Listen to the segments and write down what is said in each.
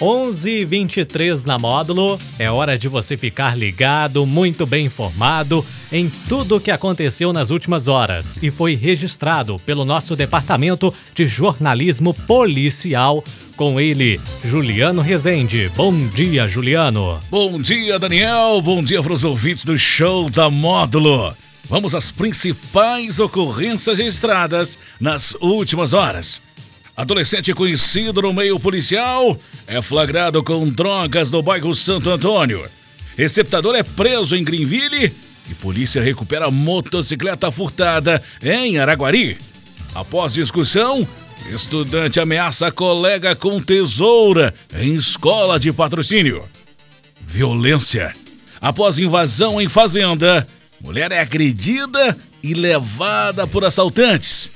11:23 na módulo. É hora de você ficar ligado, muito bem informado em tudo o que aconteceu nas últimas horas e foi registrado pelo nosso departamento de jornalismo policial com ele, Juliano Rezende. Bom dia, Juliano. Bom dia, Daniel. Bom dia para os ouvintes do show da Módulo. Vamos às principais ocorrências registradas nas últimas horas. Adolescente conhecido no meio policial é flagrado com drogas no bairro Santo Antônio. Receptador é preso em Greenville e polícia recupera motocicleta furtada em Araguari. Após discussão, estudante ameaça colega com tesoura em escola de patrocínio. Violência. Após invasão em fazenda, mulher é agredida e levada por assaltantes.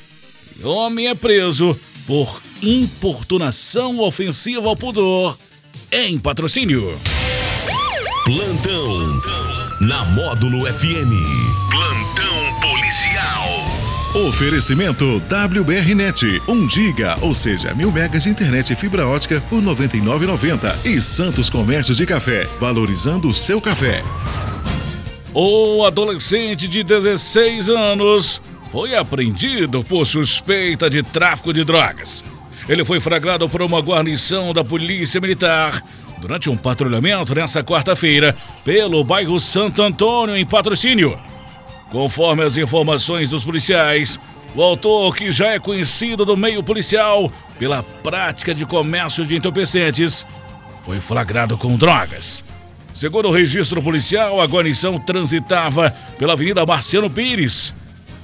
E homem é preso por importunação ofensiva ao pudor em patrocínio. Plantão na Módulo FM. Plantão policial. Oferecimento WBRnet, 1 giga, ou seja, mil megas de internet e fibra ótica por 99,90 e Santos Comércio de Café, valorizando o seu café. O adolescente de 16 anos foi apreendido por suspeita de tráfico de drogas. Ele foi flagrado por uma guarnição da Polícia Militar durante um patrulhamento nessa quarta-feira pelo bairro Santo Antônio, em patrocínio. Conforme as informações dos policiais, o autor, que já é conhecido do meio policial pela prática de comércio de entorpecentes, foi flagrado com drogas. Segundo o registro policial, a guarnição transitava pela Avenida Marciano Pires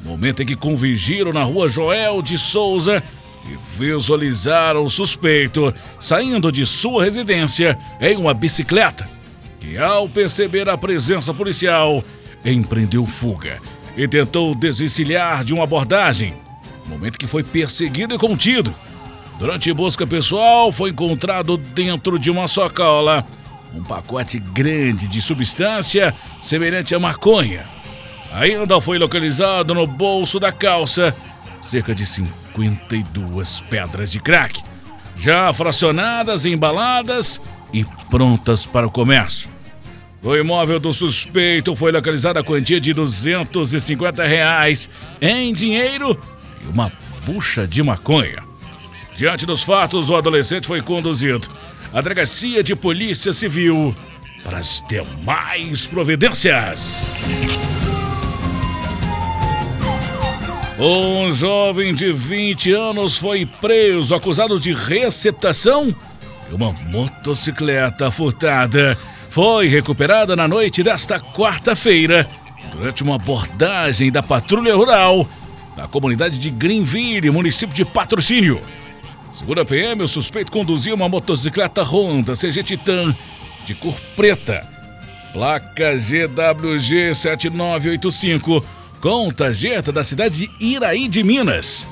momento em que convergiram na rua Joel de Souza visualizaram o suspeito saindo de sua residência em uma bicicleta, que, ao perceber a presença policial, empreendeu fuga e tentou desvencilhar de uma abordagem, momento que foi perseguido e contido. Durante busca pessoal, foi encontrado dentro de uma sacola um pacote grande de substância semelhante a maconha Ainda foi localizado no bolso da calça cerca de 52 pedras de crack, já fracionadas, embaladas e prontas para o comércio. No imóvel do suspeito foi localizada a quantia de 250 reais em dinheiro e uma bucha de maconha. Diante dos fatos, o adolescente foi conduzido à delegacia de polícia civil para as demais providências. Um jovem de 20 anos foi preso acusado de receptação e uma motocicleta furtada foi recuperada na noite desta quarta-feira durante uma abordagem da Patrulha Rural na comunidade de Greenville, município de Patrocínio. Segundo a PM, o suspeito conduzia uma motocicleta Honda CG Titan de cor preta, placa GWG 7985 com tarjeta da cidade de Iraí de Minas.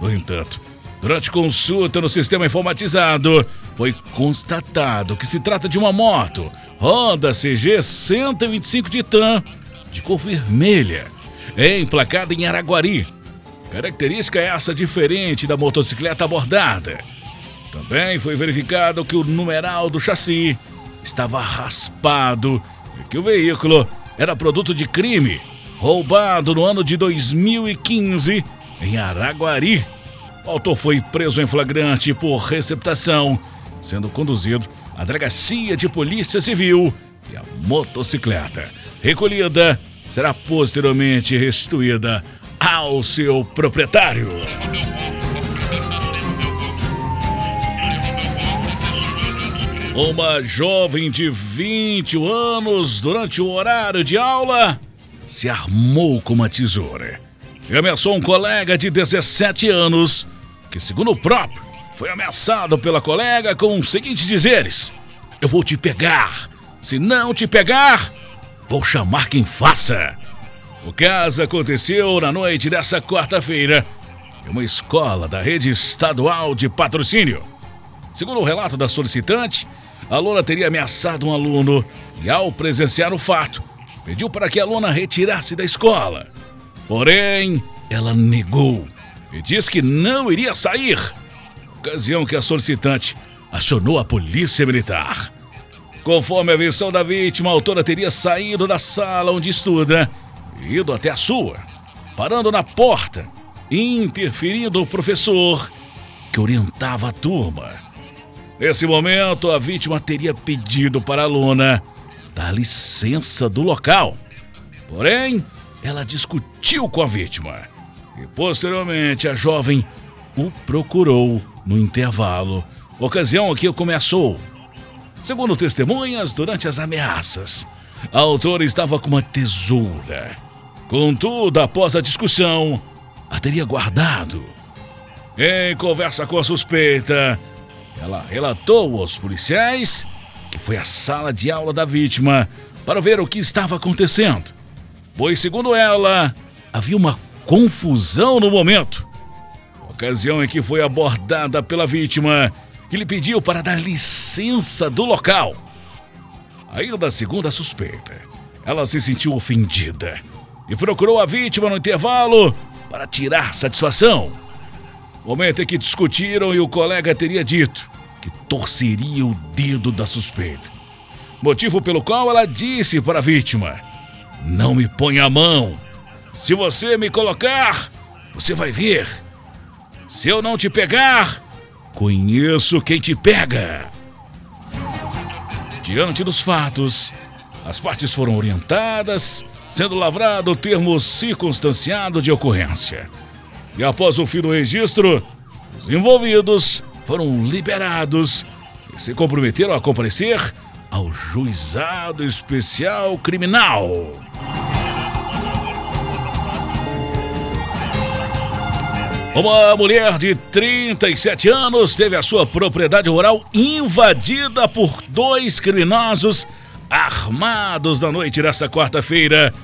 No entanto, durante consulta no sistema informatizado, foi constatado que se trata de uma moto Honda CG 125 Titan de cor vermelha, emplacada em Araguari. Característica essa diferente da motocicleta abordada. Também foi verificado que o numeral do chassi estava raspado e que o veículo era produto de crime roubado no ano de 2015 em Araguari. O autor foi preso em flagrante por receptação, sendo conduzido à delegacia de polícia civil e a motocicleta recolhida será posteriormente restituída ao seu proprietário. Uma jovem de 20 anos, durante o horário de aula, se armou com uma tesoura e ameaçou um colega de 17 anos, que, segundo o próprio, foi ameaçado pela colega com os seguintes dizeres: Eu vou te pegar. Se não te pegar, vou chamar quem faça. O caso aconteceu na noite dessa quarta-feira em uma escola da rede estadual de patrocínio. Segundo o relato da solicitante, a aluna teria ameaçado um aluno e, ao presenciar o fato, pediu para que a aluna retirasse da escola. Porém, ela negou e disse que não iria sair. Ocasião que a solicitante acionou a polícia militar. Conforme a versão da vítima, a autora teria saído da sala onde estuda e ido até a sua, parando na porta e interferindo o professor que orientava a turma. Nesse momento, a vítima teria pedido para a aluna dar licença do local. Porém, ela discutiu com a vítima e, posteriormente, a jovem o procurou no intervalo, ocasião que começou Segundo testemunhas, durante as ameaças, a autora estava com uma tesoura. Contudo, após a discussão, a teria guardado. Em conversa com a suspeita, ela relatou aos policiais foi à sala de aula da vítima para ver o que estava acontecendo. Pois, segundo ela, havia uma confusão no momento. Ocasião em que foi abordada pela vítima que lhe pediu para dar licença do local. Ainda da segunda suspeita, ela se sentiu ofendida e procurou a vítima no intervalo para tirar satisfação. Momento em que discutiram e o colega teria dito que torceria o dedo da suspeita. Motivo pelo qual ela disse para a vítima: Não me ponha a mão. Se você me colocar, você vai ver. Se eu não te pegar, Conheço quem te pega. Diante dos fatos, as partes foram orientadas, sendo lavrado o termo circunstanciado de ocorrência. E após o fim do registro, os envolvidos foram liberados e se comprometeram a comparecer ao Juizado Especial Criminal. Uma mulher de 37 anos teve a sua propriedade rural invadida por dois criminosos armados na noite desta quarta-feira,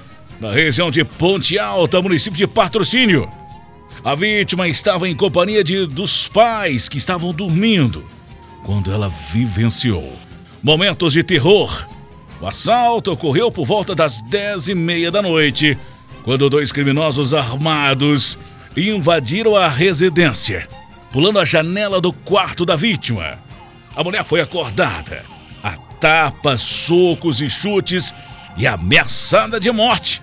na região de Ponte Alta, município de Patrocínio. A vítima estava em companhia de, dos pais que estavam dormindo quando ela vivenciou momentos de terror. O assalto ocorreu por volta das dez e meia da noite, quando dois criminosos armados invadiram a residência, pulando a janela do quarto da vítima. A mulher foi acordada, a tapas, socos e chutes e ameaçada de morte,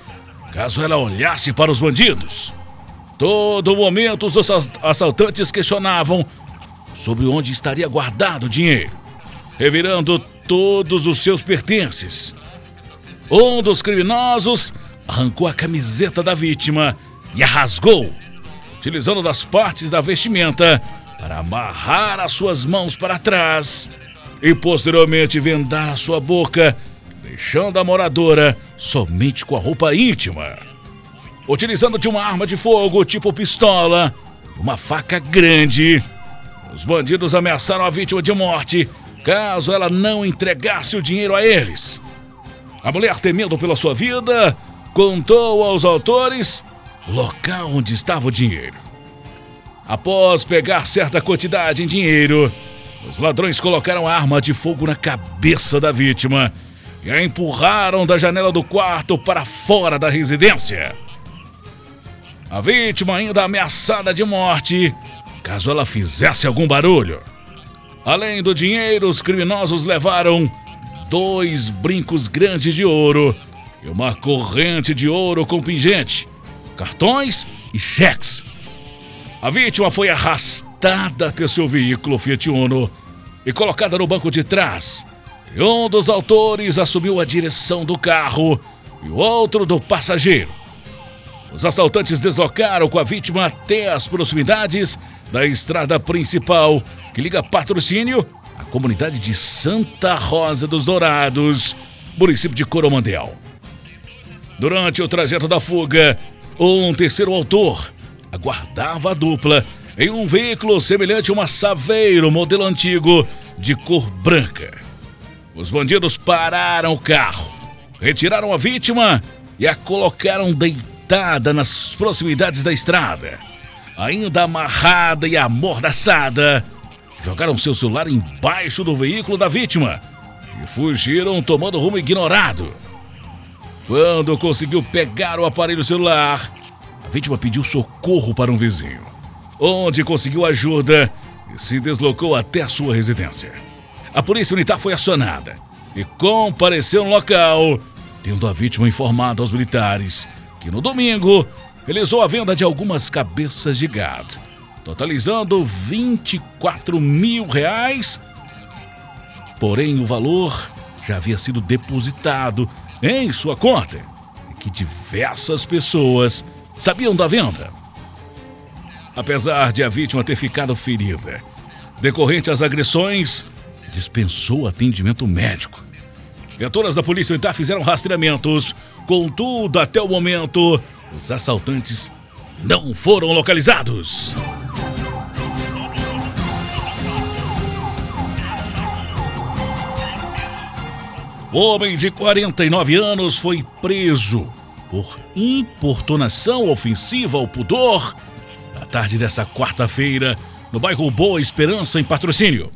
caso ela olhasse para os bandidos. Todo momento os assaltantes questionavam sobre onde estaria guardado o dinheiro, revirando todos os seus pertences. Um dos criminosos arrancou a camiseta da vítima e a rasgou utilizando das partes da vestimenta para amarrar as suas mãos para trás e posteriormente vendar a sua boca, deixando a moradora somente com a roupa íntima. Utilizando de uma arma de fogo tipo pistola, uma faca grande, os bandidos ameaçaram a vítima de morte caso ela não entregasse o dinheiro a eles. A mulher, temendo pela sua vida, contou aos autores local onde estava o dinheiro. Após pegar certa quantidade em dinheiro, os ladrões colocaram a arma de fogo na cabeça da vítima e a empurraram da janela do quarto para fora da residência. A vítima ainda ameaçada de morte caso ela fizesse algum barulho. Além do dinheiro, os criminosos levaram dois brincos grandes de ouro e uma corrente de ouro com pingente cartões e cheques. A vítima foi arrastada até seu veículo Fiat Uno e colocada no banco de trás. E um dos autores assumiu a direção do carro e o outro do passageiro. Os assaltantes deslocaram com a vítima até as proximidades da estrada principal que liga patrocínio à comunidade de Santa Rosa dos Dourados, município de Coromandel. Durante o trajeto da fuga, um terceiro autor aguardava a dupla em um veículo semelhante a uma Saveiro modelo antigo de cor branca. Os bandidos pararam o carro, retiraram a vítima e a colocaram deitada nas proximidades da estrada. Ainda amarrada e amordaçada, jogaram seu celular embaixo do veículo da vítima e fugiram tomando rumo ignorado. Quando conseguiu pegar o aparelho celular, a vítima pediu socorro para um vizinho, onde conseguiu ajuda e se deslocou até a sua residência. A polícia militar foi acionada e compareceu no local, tendo a vítima informada aos militares que no domingo realizou a venda de algumas cabeças de gado, totalizando 24 mil reais. Porém, o valor já havia sido depositado em sua conta e que diversas pessoas sabiam da venda. Apesar de a vítima ter ficado ferida, decorrente às agressões, dispensou atendimento médico. Viaturas da Polícia Militar fizeram rastreamentos, contudo, até o momento, os assaltantes não foram localizados. O homem de 49 anos foi preso por importunação ofensiva ao pudor na tarde dessa quarta-feira no bairro Boa Esperança, em patrocínio.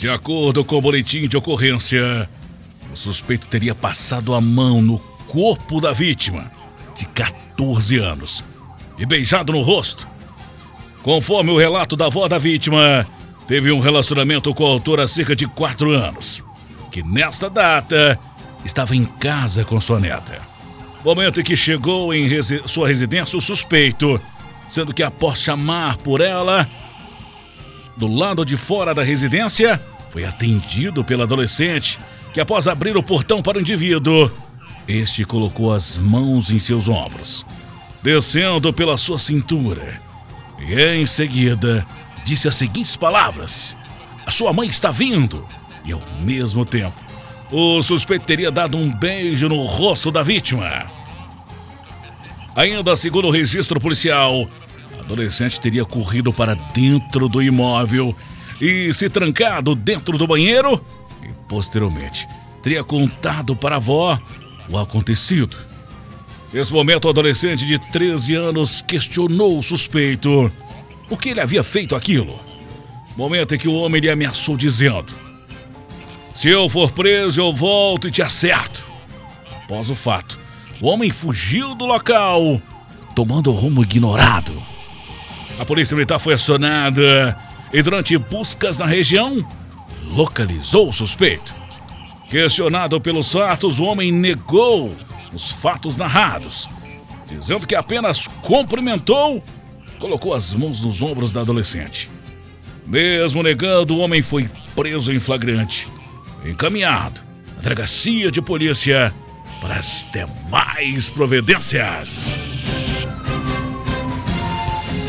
De acordo com o boletim de ocorrência, o suspeito teria passado a mão no corpo da vítima, de 14 anos, e beijado no rosto. Conforme o relato da avó da vítima, teve um relacionamento com o autor há cerca de 4 anos que nesta data estava em casa com sua neta. Momento em que chegou em resi sua residência o suspeito, sendo que após chamar por ela, do lado de fora da residência, foi atendido pelo adolescente, que após abrir o portão para o indivíduo, este colocou as mãos em seus ombros, descendo pela sua cintura, e em seguida disse as seguintes palavras: A sua mãe está vindo. E, ao mesmo tempo, o suspeito teria dado um beijo no rosto da vítima. Ainda segundo o registro policial, a adolescente teria corrido para dentro do imóvel e se trancado dentro do banheiro e, posteriormente, teria contado para a avó o acontecido. Nesse momento, o adolescente de 13 anos questionou o suspeito por que ele havia feito aquilo. Momento em que o homem lhe ameaçou dizendo: se eu for preso, eu volto e te acerto. Após o fato, o homem fugiu do local, tomando rumo ignorado. A polícia militar foi acionada e, durante buscas na região, localizou o suspeito. Questionado pelos fatos, o homem negou os fatos narrados, dizendo que apenas cumprimentou, colocou as mãos nos ombros da adolescente. Mesmo negando, o homem foi preso em flagrante encaminhado à delegacia de polícia para as demais providências.